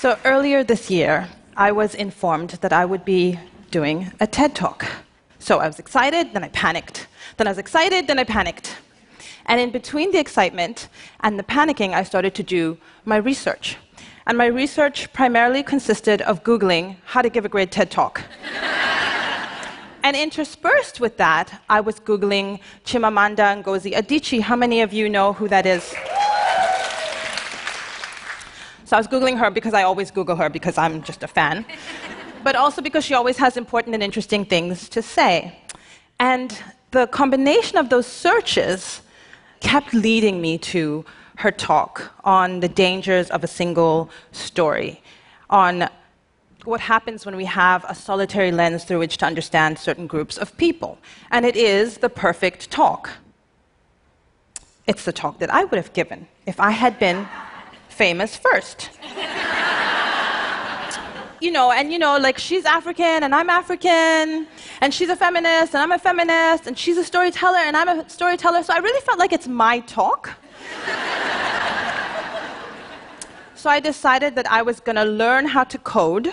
So earlier this year, I was informed that I would be doing a TED Talk. So I was excited, then I panicked. Then I was excited, then I panicked. And in between the excitement and the panicking, I started to do my research. And my research primarily consisted of Googling how to give a great TED Talk. and interspersed with that, I was Googling Chimamanda Ngozi Adichie. How many of you know who that is? So I was Googling her because I always Google her because I'm just a fan, but also because she always has important and interesting things to say. And the combination of those searches kept leading me to her talk on the dangers of a single story, on what happens when we have a solitary lens through which to understand certain groups of people. And it is the perfect talk. It's the talk that I would have given if I had been famous first. you know, and you know, like she's African and I'm African, and she's a feminist and I'm a feminist, and she's a storyteller and I'm a storyteller. So I really felt like it's my talk. so I decided that I was going to learn how to code,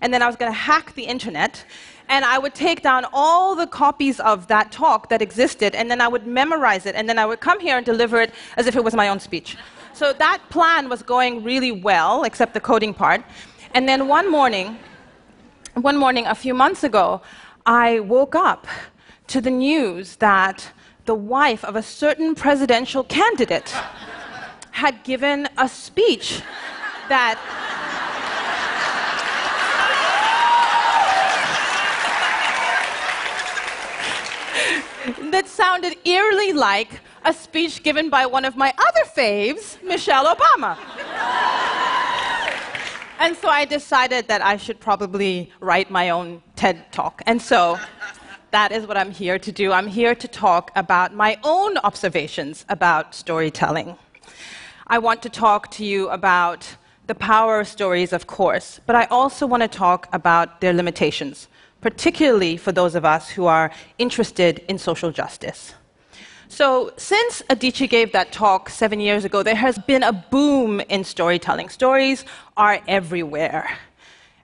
and then I was going to hack the internet, and I would take down all the copies of that talk that existed, and then I would memorize it, and then I would come here and deliver it as if it was my own speech. So that plan was going really well, except the coding part. And then one morning, one morning a few months ago, I woke up to the news that the wife of a certain presidential candidate had given a speech that that sounded eerily like a speech given by one of my other faves, Michelle Obama. and so I decided that I should probably write my own TED talk. And so that is what I'm here to do. I'm here to talk about my own observations about storytelling. I want to talk to you about the power of stories, of course, but I also want to talk about their limitations, particularly for those of us who are interested in social justice. So, since Adichie gave that talk seven years ago, there has been a boom in storytelling. Stories are everywhere.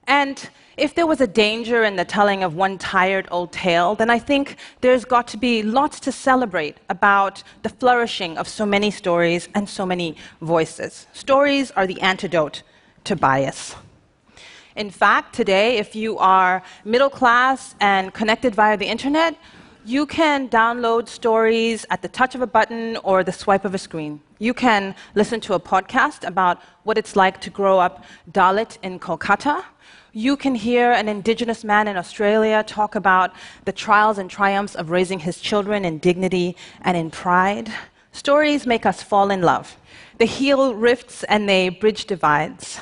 And if there was a danger in the telling of one tired old tale, then I think there's got to be lots to celebrate about the flourishing of so many stories and so many voices. Stories are the antidote to bias. In fact, today, if you are middle class and connected via the internet, you can download stories at the touch of a button or the swipe of a screen. You can listen to a podcast about what it's like to grow up Dalit in Kolkata. You can hear an indigenous man in Australia talk about the trials and triumphs of raising his children in dignity and in pride. Stories make us fall in love. They heal rifts and they bridge divides.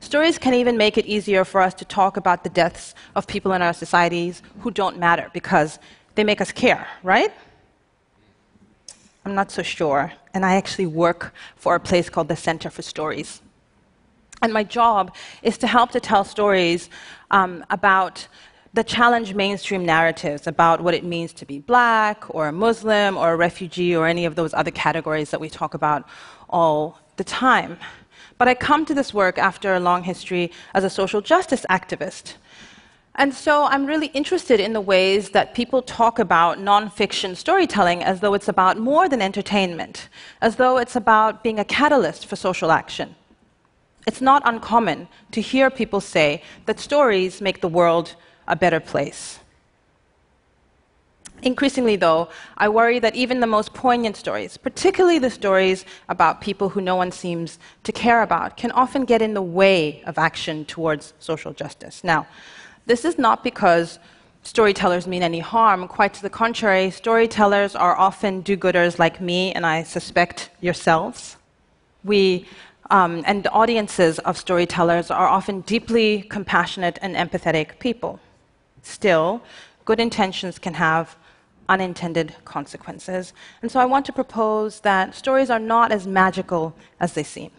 Stories can even make it easier for us to talk about the deaths of people in our societies who don't matter because they make us care, right? I'm not so sure. And I actually work for a place called the Center for Stories. And my job is to help to tell stories um, about the challenge mainstream narratives about what it means to be black or a Muslim or a refugee or any of those other categories that we talk about all the time. But I come to this work after a long history as a social justice activist. And so I'm really interested in the ways that people talk about nonfiction storytelling as though it's about more than entertainment, as though it's about being a catalyst for social action. It's not uncommon to hear people say that stories make the world a better place. Increasingly, though, I worry that even the most poignant stories, particularly the stories about people who no one seems to care about, can often get in the way of action towards social justice. Now, this is not because storytellers mean any harm. Quite to the contrary, storytellers are often do gooders like me, and I suspect yourselves. We um, and audiences of storytellers are often deeply compassionate and empathetic people. Still, good intentions can have unintended consequences. And so I want to propose that stories are not as magical as they seem.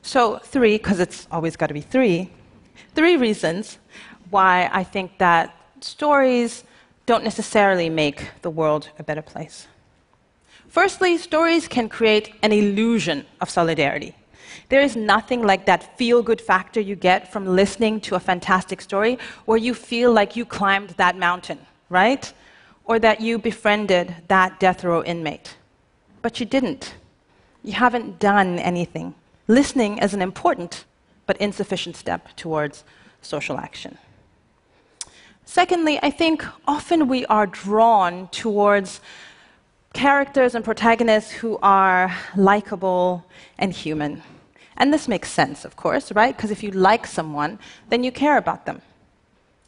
So, three, because it's always got to be three, three reasons why I think that stories don't necessarily make the world a better place. Firstly, stories can create an illusion of solidarity. There is nothing like that feel good factor you get from listening to a fantastic story where you feel like you climbed that mountain, right? Or that you befriended that death row inmate. But you didn't. You haven't done anything. Listening is an important but insufficient step towards social action. Secondly, I think often we are drawn towards characters and protagonists who are likable and human. And this makes sense, of course, right? Because if you like someone, then you care about them.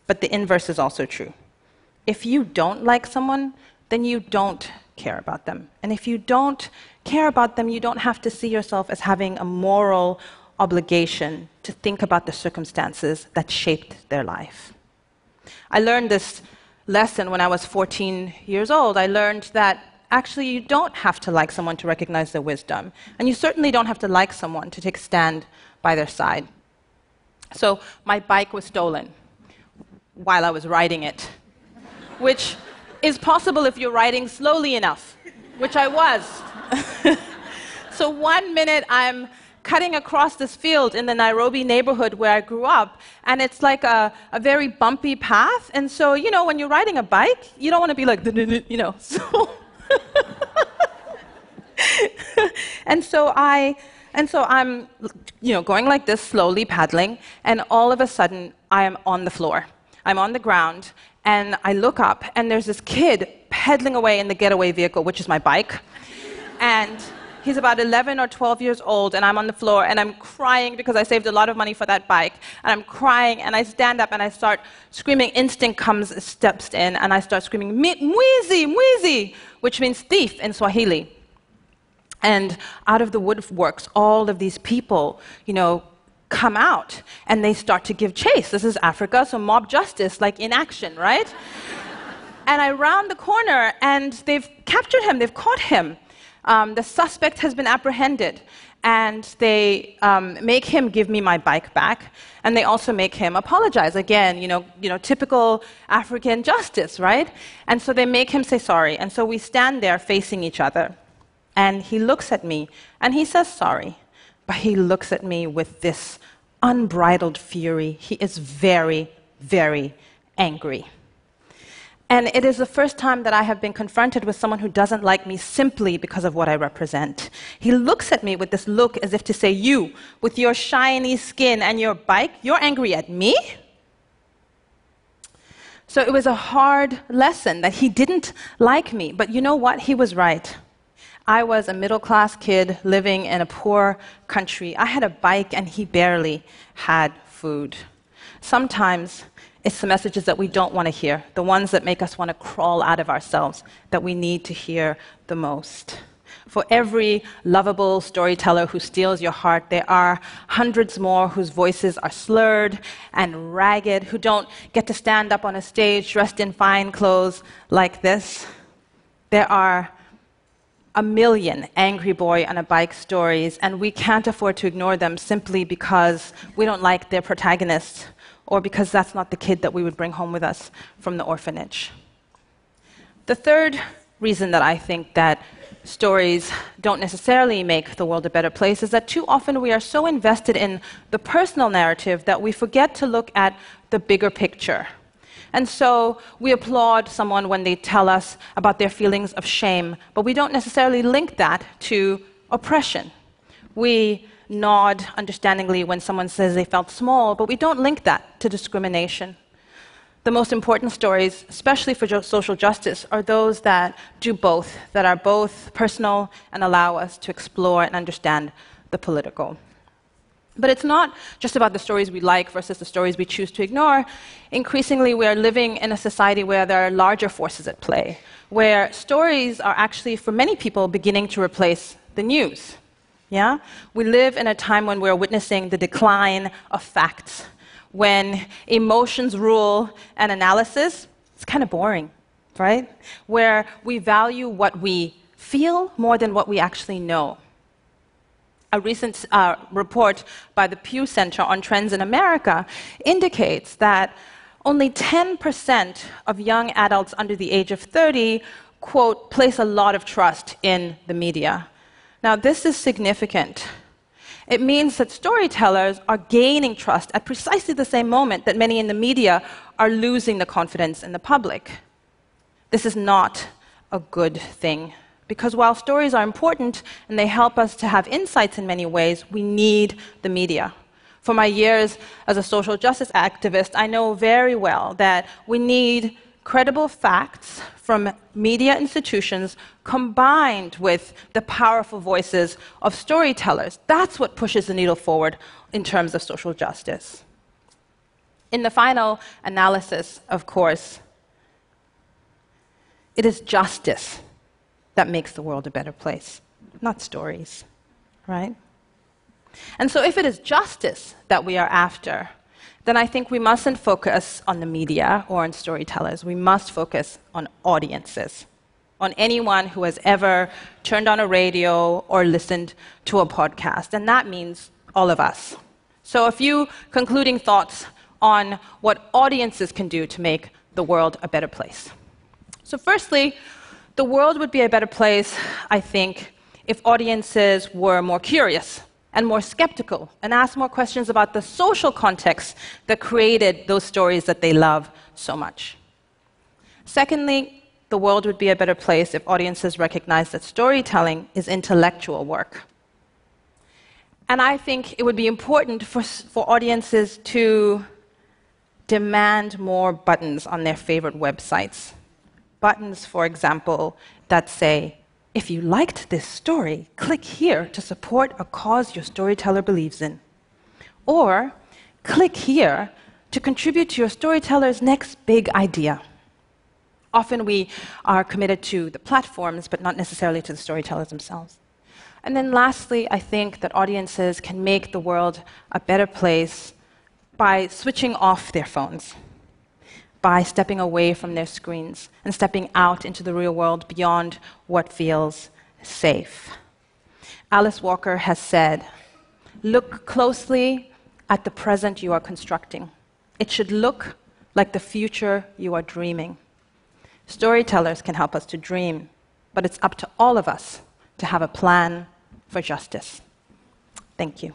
But the inverse is also true. If you don't like someone, then you don't care about them. And if you don't care about them, you don't have to see yourself as having a moral obligation to think about the circumstances that shaped their life. I learned this lesson when I was 14 years old. I learned that actually you don't have to like someone to recognize their wisdom. And you certainly don't have to like someone to take a stand by their side. So my bike was stolen while I was riding it, which is possible if you're riding slowly enough, which I was. so one minute I'm cutting across this field in the Nairobi neighborhood where I grew up, and it's like a, a very bumpy path. And so, you know, when you're riding a bike, you don't want to be like, you know. So and so I and so I'm you know going like this slowly paddling and all of a sudden I am on the floor. I'm on the ground and I look up and there's this kid pedaling away in the getaway vehicle which is my bike. and he's about 11 or 12 years old and I'm on the floor and I'm crying because I saved a lot of money for that bike and I'm crying and I stand up and I start screaming instinct comes steps in and I start screaming mwizi mwizi which means thief in Swahili. And out of the woodworks, all of these people, you know, come out and they start to give chase. This is Africa, so mob justice, like in action, right? and I round the corner and they've captured him, they've caught him. Um, the suspect has been apprehended and they um, make him give me my bike back, and they also make him apologize. Again, you know, you know, typical African justice, right? And so they make him say sorry, and so we stand there facing each other, and he looks at me, and he says sorry, but he looks at me with this unbridled fury. He is very, very angry. And it is the first time that I have been confronted with someone who doesn't like me simply because of what I represent. He looks at me with this look as if to say, You, with your shiny skin and your bike, you're angry at me? So it was a hard lesson that he didn't like me. But you know what? He was right. I was a middle class kid living in a poor country. I had a bike and he barely had food. Sometimes it's the messages that we don't want to hear, the ones that make us want to crawl out of ourselves, that we need to hear the most. For every lovable storyteller who steals your heart, there are hundreds more whose voices are slurred and ragged, who don't get to stand up on a stage dressed in fine clothes like this. There are a million angry boy on a bike stories, and we can't afford to ignore them simply because we don't like their protagonists or because that's not the kid that we would bring home with us from the orphanage. The third reason that I think that stories don't necessarily make the world a better place is that too often we are so invested in the personal narrative that we forget to look at the bigger picture. And so we applaud someone when they tell us about their feelings of shame, but we don't necessarily link that to oppression. We nod understandingly when someone says they felt small, but we don't link that to discrimination. The most important stories, especially for social justice, are those that do both, that are both personal and allow us to explore and understand the political. But it's not just about the stories we like versus the stories we choose to ignore. Increasingly, we are living in a society where there are larger forces at play, where stories are actually, for many people, beginning to replace the news. Yeah? We live in a time when we're witnessing the decline of facts, when emotions rule and analysis, it's kind of boring, right? Where we value what we feel more than what we actually know. A recent uh, report by the Pew Center on Trends in America indicates that only 10% of young adults under the age of 30, quote, place a lot of trust in the media. Now, this is significant. It means that storytellers are gaining trust at precisely the same moment that many in the media are losing the confidence in the public. This is not a good thing. Because while stories are important and they help us to have insights in many ways, we need the media. For my years as a social justice activist, I know very well that we need credible facts from media institutions combined with the powerful voices of storytellers. That's what pushes the needle forward in terms of social justice. In the final analysis, of course, it is justice that makes the world a better place, not stories, right? And so, if it is justice that we are after, then I think we mustn't focus on the media or on storytellers. We must focus on audiences, on anyone who has ever turned on a radio or listened to a podcast. And that means all of us. So, a few concluding thoughts on what audiences can do to make the world a better place. So, firstly, the world would be a better place, I think, if audiences were more curious and more skeptical and ask more questions about the social context that created those stories that they love so much. Secondly, the world would be a better place if audiences recognized that storytelling is intellectual work. And I think it would be important for, for audiences to demand more buttons on their favorite websites buttons, for example, that say, if you liked this story, click here to support a cause your storyteller believes in. Or click here to contribute to your storyteller's next big idea. Often we are committed to the platforms, but not necessarily to the storytellers themselves. And then lastly, I think that audiences can make the world a better place by switching off their phones by stepping away from their screens and stepping out into the real world beyond what feels safe. Alice Walker has said, Look closely at the present you are constructing. It should look like the future you are dreaming. Storytellers can help us to dream, but it's up to all of us to have a plan for justice. Thank you.